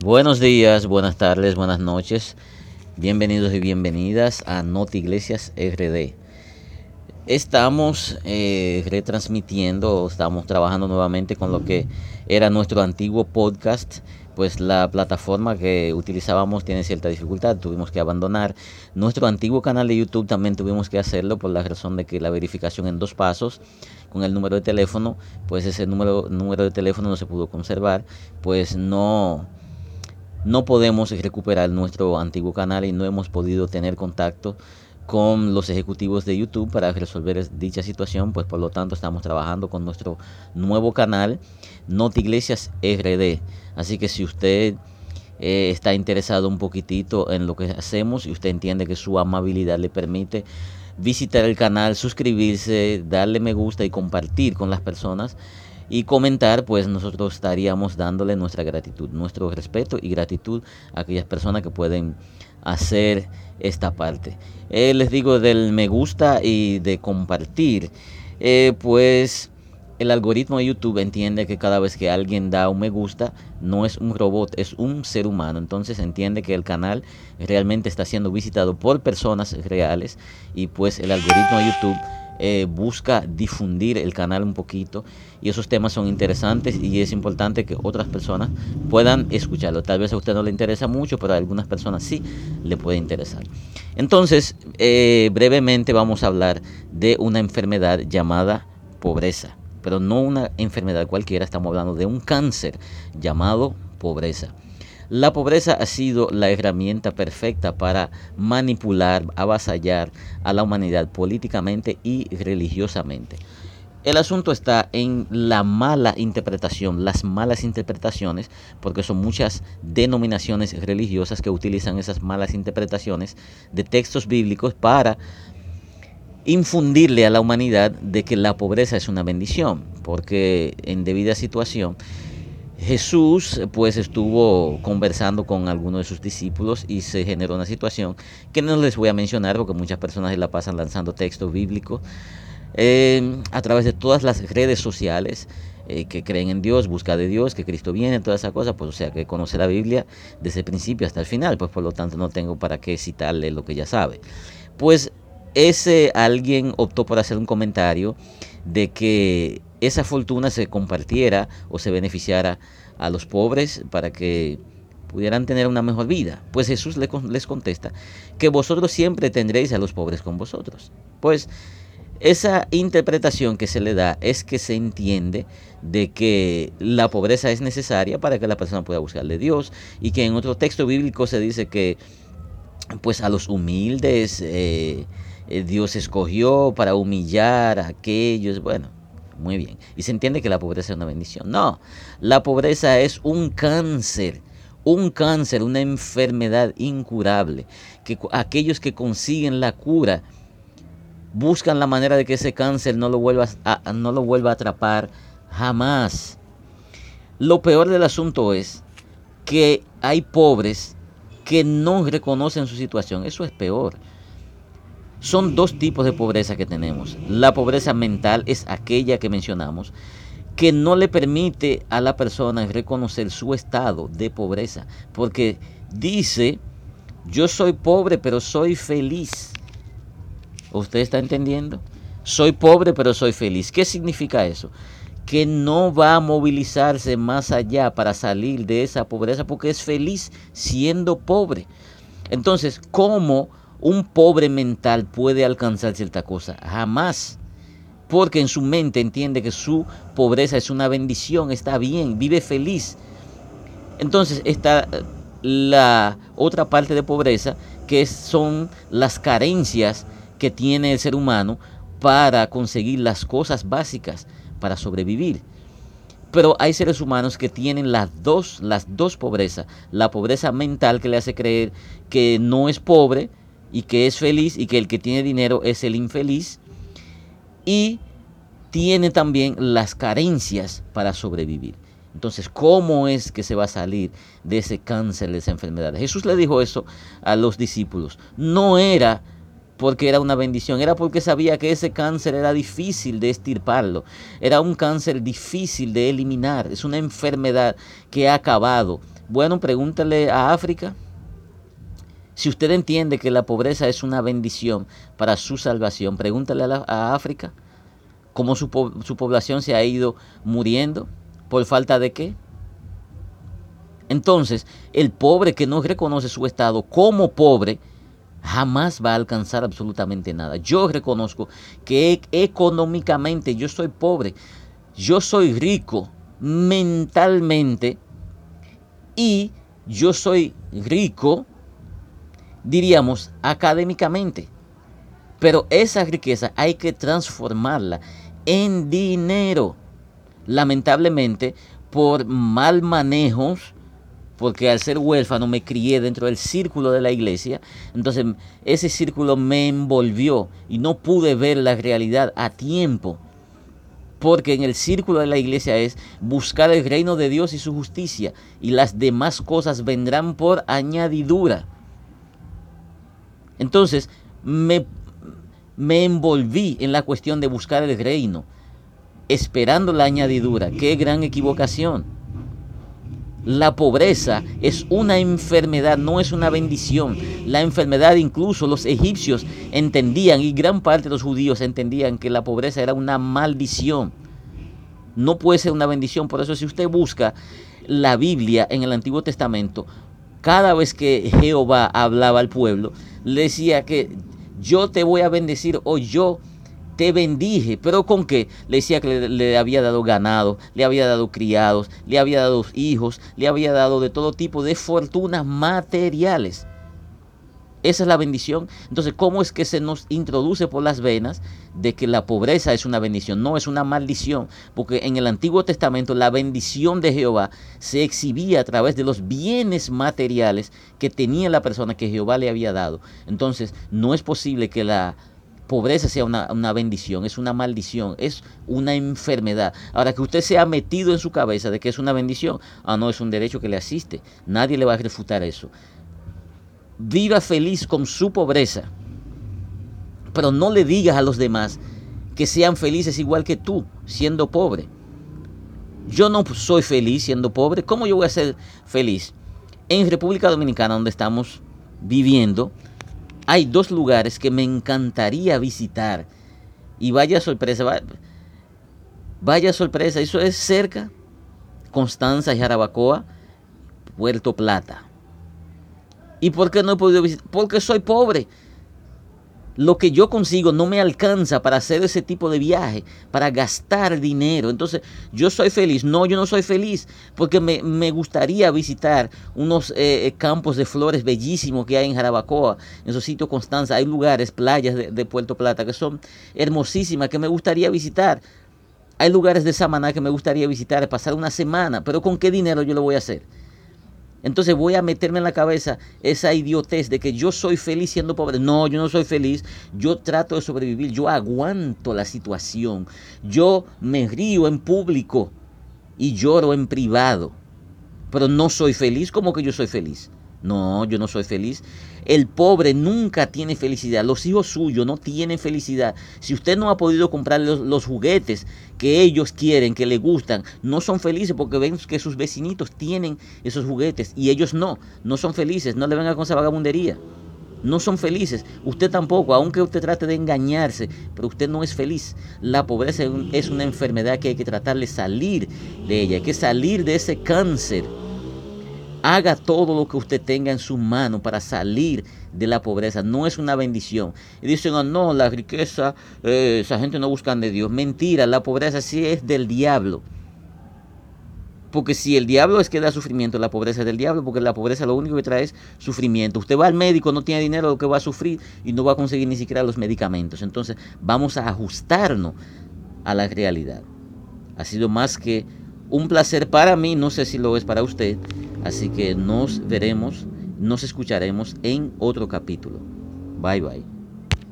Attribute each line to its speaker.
Speaker 1: Buenos días, buenas tardes, buenas noches. Bienvenidos y bienvenidas a Noti Iglesias RD. Estamos eh, retransmitiendo, estamos trabajando nuevamente con lo que era nuestro antiguo podcast, pues la plataforma que utilizábamos tiene cierta dificultad, tuvimos que abandonar. Nuestro antiguo canal de YouTube también tuvimos que hacerlo por la razón de que la verificación en dos pasos con el número de teléfono, pues ese número, número de teléfono no se pudo conservar, pues no no podemos recuperar nuestro antiguo canal y no hemos podido tener contacto con los ejecutivos de YouTube para resolver dicha situación, pues por lo tanto estamos trabajando con nuestro nuevo canal Noti Iglesias RD. Así que si usted eh, está interesado un poquitito en lo que hacemos y usted entiende que su amabilidad le permite visitar el canal, suscribirse, darle me gusta y compartir con las personas, y comentar, pues nosotros estaríamos dándole nuestra gratitud, nuestro respeto y gratitud a aquellas personas que pueden hacer esta parte. Eh, les digo del me gusta y de compartir, eh, pues el algoritmo de YouTube entiende que cada vez que alguien da un me gusta, no es un robot, es un ser humano. Entonces entiende que el canal realmente está siendo visitado por personas reales y pues el algoritmo de YouTube eh, busca difundir el canal un poquito y esos temas son interesantes y es importante que otras personas puedan escucharlo. Tal vez a usted no le interesa mucho, pero a algunas personas sí le puede interesar. Entonces, eh, brevemente vamos a hablar de una enfermedad llamada pobreza, pero no una enfermedad cualquiera, estamos hablando de un cáncer llamado pobreza. La pobreza ha sido la herramienta perfecta para manipular, avasallar a la humanidad políticamente y religiosamente. El asunto está en la mala interpretación, las malas interpretaciones, porque son muchas denominaciones religiosas que utilizan esas malas interpretaciones de textos bíblicos para infundirle a la humanidad de que la pobreza es una bendición, porque en debida situación Jesús pues estuvo conversando con algunos de sus discípulos y se generó una situación que no les voy a mencionar porque muchas personas la pasan lanzando textos bíblicos eh, a través de todas las redes sociales eh, que creen en Dios, busca de Dios, que Cristo viene, todas esas cosas, pues o sea que conoce la Biblia desde el principio hasta el final, pues por lo tanto no tengo para qué citarle lo que ya sabe. Pues ese alguien optó por hacer un comentario de que esa fortuna se compartiera o se beneficiara a los pobres para que pudieran tener una mejor vida. Pues Jesús les contesta que vosotros siempre tendréis a los pobres con vosotros. Pues esa interpretación que se le da es que se entiende de que la pobreza es necesaria para que la persona pueda buscarle Dios y que en otro texto bíblico se dice que pues a los humildes eh, eh, Dios escogió para humillar a aquellos, bueno, muy bien. Y se entiende que la pobreza es una bendición. No, la pobreza es un cáncer, un cáncer, una enfermedad incurable. Que aquellos que consiguen la cura buscan la manera de que ese cáncer no lo vuelva a, no lo vuelva a atrapar jamás. Lo peor del asunto es que hay pobres que no reconocen su situación. Eso es peor. Son dos tipos de pobreza que tenemos. La pobreza mental es aquella que mencionamos, que no le permite a la persona reconocer su estado de pobreza, porque dice, yo soy pobre pero soy feliz. ¿Usted está entendiendo? Soy pobre pero soy feliz. ¿Qué significa eso? Que no va a movilizarse más allá para salir de esa pobreza porque es feliz siendo pobre. Entonces, ¿cómo un pobre mental puede alcanzar cierta cosa. Jamás. Porque en su mente entiende que su pobreza es una bendición, está bien, vive feliz. Entonces está la otra parte de pobreza, que son las carencias que tiene el ser humano para conseguir las cosas básicas para sobrevivir. Pero hay seres humanos que tienen las dos, las dos pobrezas. La pobreza mental que le hace creer que no es pobre y que es feliz y que el que tiene dinero es el infeliz y tiene también las carencias para sobrevivir. Entonces, ¿cómo es que se va a salir de ese cáncer, de esa enfermedad? Jesús le dijo eso a los discípulos. No era porque era una bendición, era porque sabía que ese cáncer era difícil de estirparlo, era un cáncer difícil de eliminar, es una enfermedad que ha acabado Bueno, pregúntale a África. Si usted entiende que la pobreza es una bendición para su salvación, pregúntale a, África cómo su, su población se ha ido muriendo por falta de qué. Entonces, el pobre que no reconoce su estado como pobre, jamás va a alcanzar absolutamente nada. Yo reconozco que económicamente yo soy pobre, yo soy rico mentalmente y yo soy rico, diríamos, académicamente. Pero esa riqueza hay que transformarla en dinero. Lamentablemente, por mal manejos porque al ser huérfano me crié dentro del círculo de la iglesia, entonces ese círculo me envolvió y no pude ver la realidad a tiempo. Porque en el círculo de la iglesia es buscar el reino de Dios y su justicia, y las demás cosas vendrán por añadidura. Entonces me, me envolví en la cuestión de buscar el reino, esperando la añadidura. Qué gran equivocación. La pobreza es una enfermedad, no es una bendición. La enfermedad incluso los egipcios entendían y gran parte de los judíos entendían que la pobreza era una maldición. No puede ser una bendición. Por eso si usted busca la Biblia en el Antiguo Testamento, cada vez que Jehová hablaba al pueblo, le decía que yo te voy a bendecir o yo te bendije, pero con qué? Le decía que le, había dado ganado, le había dado criados, le había dado hijos, le había dado de todo tipo de fortunas materiales. Esa es la bendición. Entonces, ¿cómo es que se nos introduce por las venas de que la pobreza es una bendición? No, es una maldición. Porque en el Antiguo Testamento la bendición de Jehová se exhibía a través de los bienes materiales que tenía la persona que Jehová le había dado. Entonces, no es posible que la pobreza sea una, bendición, es una maldición, es una enfermedad. Ahora que usted se ha metido en su cabeza de que es una bendición, ah, no, es un derecho que le asiste. Nadie le va a refutar eso. Viva feliz con su pobreza, pero no le digas a los demás que sean felices igual que tú, siendo pobre. Yo no soy feliz siendo pobre. ¿Cómo yo voy a ser feliz? En República Dominicana, donde estamos viviendo, hay dos lugares que me encantaría visitar. Y vaya sorpresa, vaya sorpresa, eso es cerca, Constanza y Jarabacoa, Puerto Plata. ¿Y por qué no he podido visitar? Porque soy pobre lo que yo consigo no me alcanza para hacer ese tipo de viaje, para gastar dinero. Entonces, yo soy feliz. No, yo no soy feliz porque me, gustaría visitar unos eh, eh, campos de flores bellísimos que hay en Jarabacoa, en esos sitios Constanza. Hay lugares, playas de, de Puerto Plata que son hermosísimas, que me gustaría visitar. Hay lugares de Samaná que me gustaría visitar, pasar una semana, pero ¿con qué dinero yo lo voy a hacer? Entonces voy a meterme en la cabeza esa idiotez de que yo soy feliz siendo pobre. No, yo no soy feliz. Yo trato de sobrevivir. Yo aguanto la situación. Yo me río en público y lloro en privado. Pero no soy feliz como que yo soy feliz. No, yo no soy feliz. El pobre nunca tiene felicidad. Los hijos suyos no tienen felicidad. Si usted no ha podido comprar los, juguetes que ellos quieren, que les gustan, no son felices porque ven que sus vecinitos tienen esos juguetes y ellos no. No son felices. No le vengan con esa vagabundería. No son felices. Usted tampoco, aunque usted trate de engañarse, pero usted no es feliz. La pobreza es una enfermedad que hay que tratar de salir de ella. Hay que salir de ese cáncer Haga todo lo que usted tenga en su mano para salir de la pobreza. No es una bendición. Y dicen, oh, no, la riqueza, eh, esa gente no busca de Dios. Mentira, la pobreza sí es del diablo. Porque si el diablo es que da sufrimiento, la pobreza es del diablo, porque la pobreza lo único que trae es sufrimiento. Usted va al médico, no tiene dinero, lo que va a sufrir y no va a conseguir ni siquiera los medicamentos. Entonces vamos a ajustarnos a la realidad. Ha sido más que un placer para mí, no sé si lo es para usted. Así que nos veremos, nos escucharemos en otro capítulo. Bye bye.